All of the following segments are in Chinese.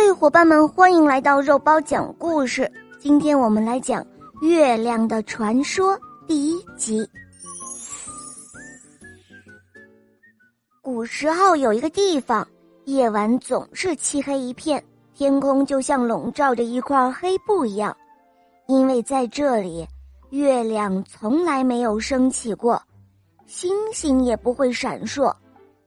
嘿，伙伴们，欢迎来到肉包讲故事。今天我们来讲《月亮的传说》第一集。古时候有一个地方，夜晚总是漆黑一片，天空就像笼罩着一块黑布一样，因为在这里，月亮从来没有升起过，星星也不会闪烁。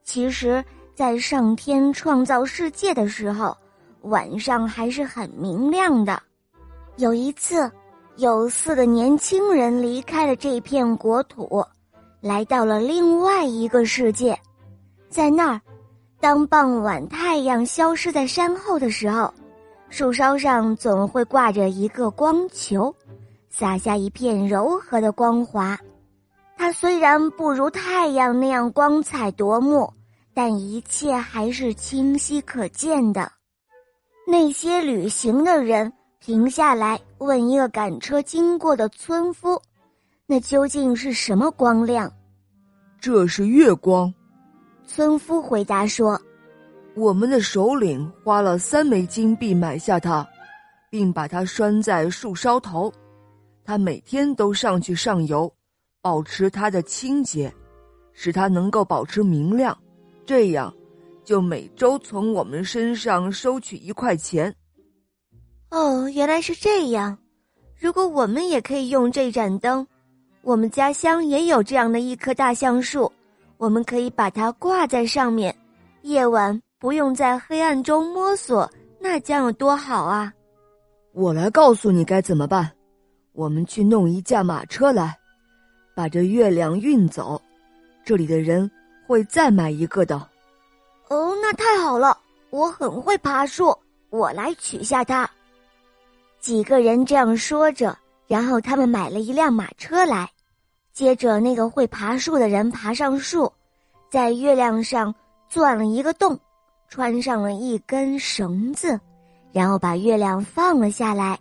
其实，在上天创造世界的时候。晚上还是很明亮的。有一次，有四个年轻人离开了这片国土，来到了另外一个世界。在那儿，当傍晚太阳消失在山后的时候，树梢上总会挂着一个光球，洒下一片柔和的光华。它虽然不如太阳那样光彩夺目，但一切还是清晰可见的。那些旅行的人停下来问一个赶车经过的村夫：“那究竟是什么光亮？”“这是月光。”村夫回答说：“我们的首领花了三枚金币买下它，并把它拴在树梢头。他每天都上去上游，保持它的清洁，使它能够保持明亮。这样。”就每周从我们身上收取一块钱。哦，原来是这样。如果我们也可以用这盏灯，我们家乡也有这样的一棵大橡树，我们可以把它挂在上面，夜晚不用在黑暗中摸索，那将有多好啊！我来告诉你该怎么办。我们去弄一架马车来，把这月亮运走。这里的人会再买一个的。太好了！我很会爬树，我来取下它。几个人这样说着，然后他们买了一辆马车来。接着，那个会爬树的人爬上树，在月亮上钻了一个洞，穿上了一根绳子，然后把月亮放了下来。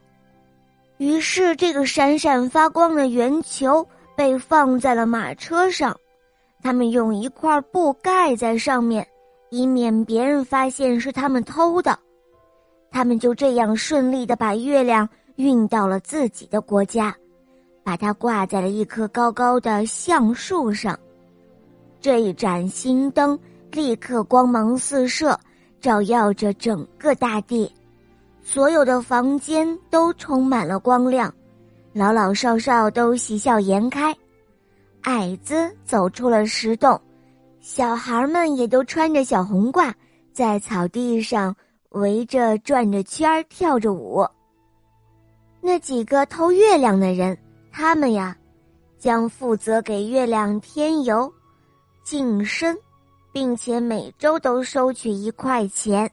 于是，这个闪闪发光的圆球被放在了马车上。他们用一块布盖在上面。以免别人发现是他们偷的，他们就这样顺利的把月亮运到了自己的国家，把它挂在了一棵高高的橡树上。这一盏新灯立刻光芒四射，照耀着整个大地，所有的房间都充满了光亮，老老少少都喜笑颜开，矮子走出了石洞。小孩们也都穿着小红褂，在草地上围着转着圈儿跳着舞。那几个偷月亮的人，他们呀，将负责给月亮添油、净身，并且每周都收取一块钱。